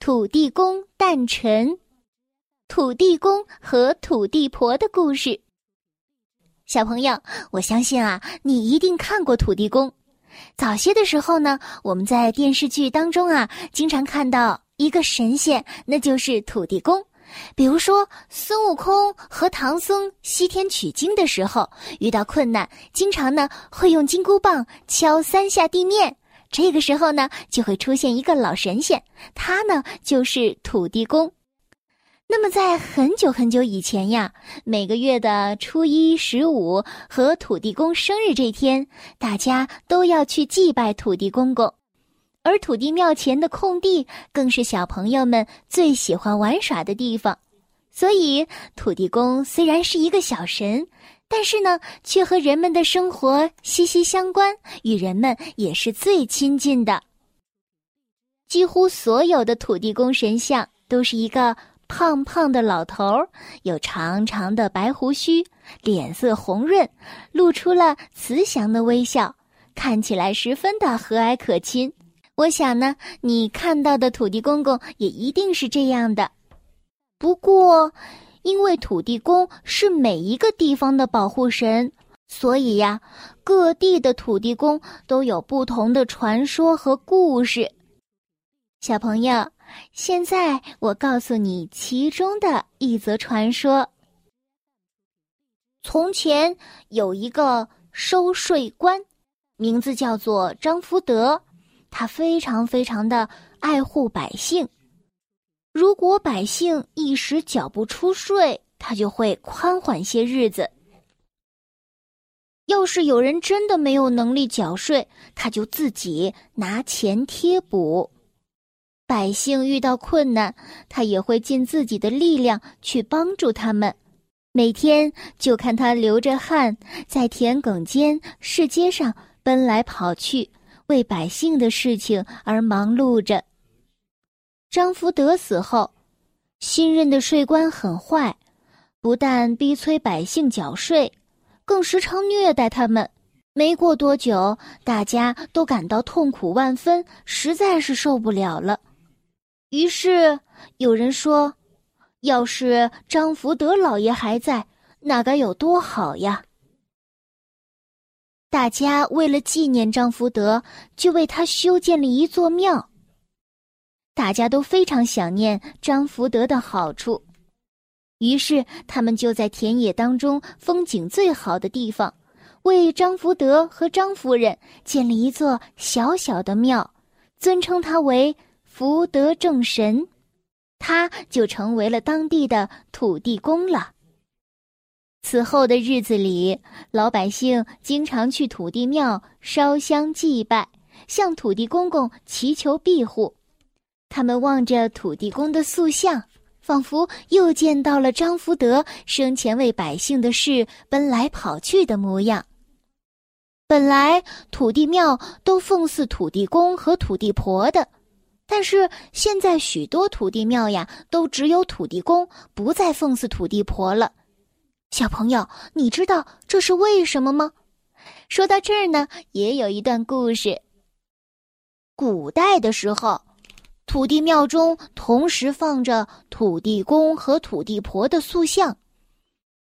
土地公诞辰，土地公和土地婆的故事。小朋友，我相信啊，你一定看过土地公。早些的时候呢，我们在电视剧当中啊，经常看到一个神仙，那就是土地公。比如说，孙悟空和唐僧西天取经的时候，遇到困难，经常呢会用金箍棒敲三下地面。这个时候呢，就会出现一个老神仙，他呢就是土地公。那么在很久很久以前呀，每个月的初一、十五和土地公生日这天，大家都要去祭拜土地公公，而土地庙前的空地更是小朋友们最喜欢玩耍的地方。所以，土地公虽然是一个小神。但是呢，却和人们的生活息息相关，与人们也是最亲近的。几乎所有的土地公神像都是一个胖胖的老头儿，有长长的白胡须，脸色红润，露出了慈祥的微笑，看起来十分的和蔼可亲。我想呢，你看到的土地公公也一定是这样的。不过。因为土地公是每一个地方的保护神，所以呀，各地的土地公都有不同的传说和故事。小朋友，现在我告诉你其中的一则传说：从前有一个收税官，名字叫做张福德，他非常非常的爱护百姓。如果百姓一时缴不出税，他就会宽缓些日子；要是有人真的没有能力缴税，他就自己拿钱贴补。百姓遇到困难，他也会尽自己的力量去帮助他们。每天就看他流着汗，在田埂间、市街上奔来跑去，为百姓的事情而忙碌着。张福德死后，新任的税官很坏，不但逼催百姓缴税，更时常虐待他们。没过多久，大家都感到痛苦万分，实在是受不了了。于是有人说：“要是张福德老爷还在，那该有多好呀！”大家为了纪念张福德，就为他修建了一座庙。大家都非常想念张福德的好处，于是他们就在田野当中风景最好的地方，为张福德和张夫人建立一座小小的庙，尊称他为福德正神，他就成为了当地的土地公了。此后的日子里，老百姓经常去土地庙烧香祭拜，向土地公公祈求庇护。他们望着土地公的塑像，仿佛又见到了张福德生前为百姓的事奔来跑去的模样。本来土地庙都奉祀土地公和土地婆的，但是现在许多土地庙呀，都只有土地公，不再奉祀土地婆了。小朋友，你知道这是为什么吗？说到这儿呢，也有一段故事。古代的时候。土地庙中同时放着土地公和土地婆的塑像，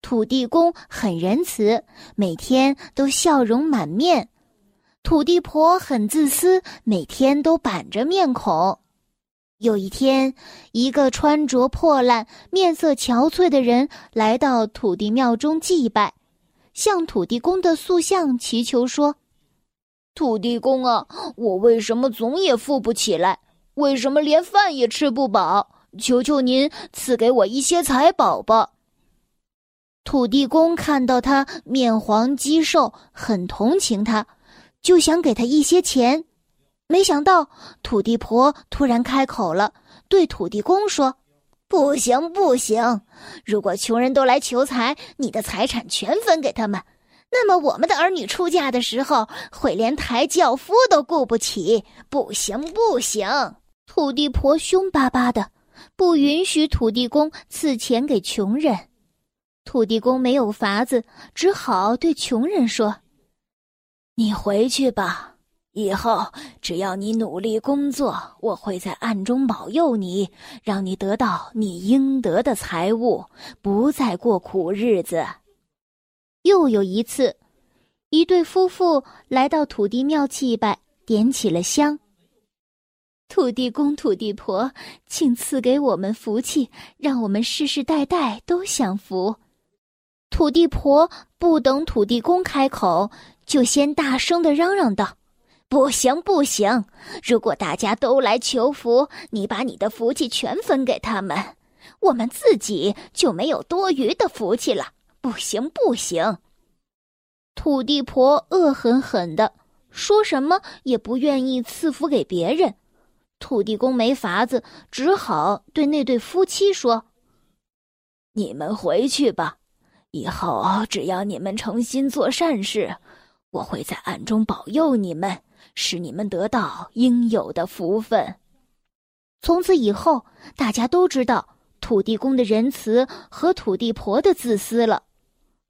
土地公很仁慈，每天都笑容满面；土地婆很自私，每天都板着面孔。有一天，一个穿着破烂、面色憔悴的人来到土地庙中祭拜，向土地公的塑像祈求说：“土地公啊，我为什么总也富不起来？”为什么连饭也吃不饱？求求您赐给我一些财宝吧。土地公看到他面黄肌瘦，很同情他，就想给他一些钱。没想到土地婆突然开口了，对土地公说：“不行，不行！如果穷人都来求财，你的财产全分给他们，那么我们的儿女出嫁的时候会连抬轿夫都雇不起。不行，不行！”土地婆凶巴巴的，不允许土地公赐钱给穷人。土地公没有法子，只好对穷人说：“你回去吧，以后只要你努力工作，我会在暗中保佑你，让你得到你应得的财物，不再过苦日子。又有一次，一对夫妇来到土地庙祭拜，点起了香。土地公、土地婆，请赐给我们福气，让我们世世代代都享福。土地婆不等土地公开口，就先大声的嚷嚷道。不行不行！如果大家都来求福，你把你的福气全分给他们，我们自己就没有多余的福气了。不行不行！土地婆恶狠狠的说什么也不愿意赐福给别人。土地公没法子，只好对那对夫妻说：“你们回去吧，以后只要你们诚心做善事，我会在暗中保佑你们。”使你们得到应有的福分。从此以后，大家都知道土地公的仁慈和土地婆的自私了，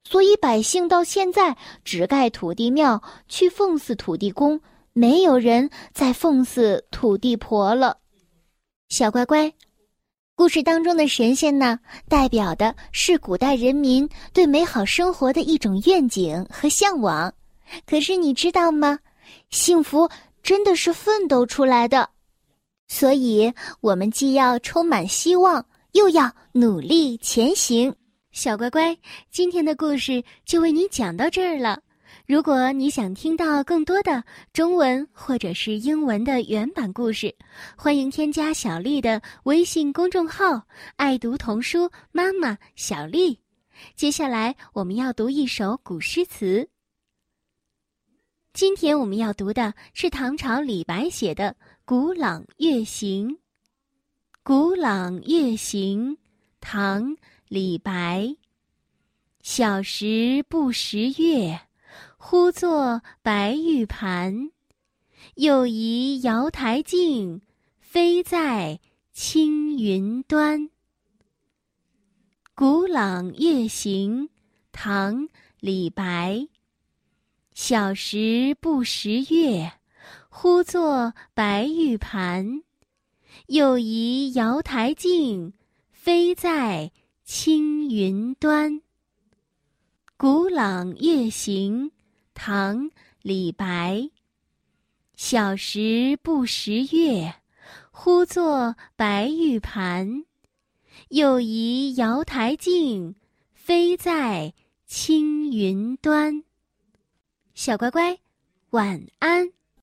所以百姓到现在只盖土地庙去奉祀土地公，没有人再奉祀土地婆了。小乖乖，故事当中的神仙呢，代表的是古代人民对美好生活的一种愿景和向往。可是你知道吗？幸福真的是奋斗出来的，所以我们既要充满希望，又要努力前行。小乖乖，今天的故事就为你讲到这儿了。如果你想听到更多的中文或者是英文的原版故事，欢迎添加小丽的微信公众号“爱读童书妈妈小丽”。接下来我们要读一首古诗词。今天我们要读的是唐朝李白写的《古朗月行》。《古朗月行》，唐·李白。小时不识月，呼作白玉盘。又疑瑶台镜，飞在青云端。《古朗月行》，唐·李白。小时不识月，呼作白玉盘。又疑瑶台镜，飞在青云端。《古朗月行》唐·李白。小时不识月，呼作白玉盘。又疑瑶台镜，飞在青云端。小乖乖，晚安。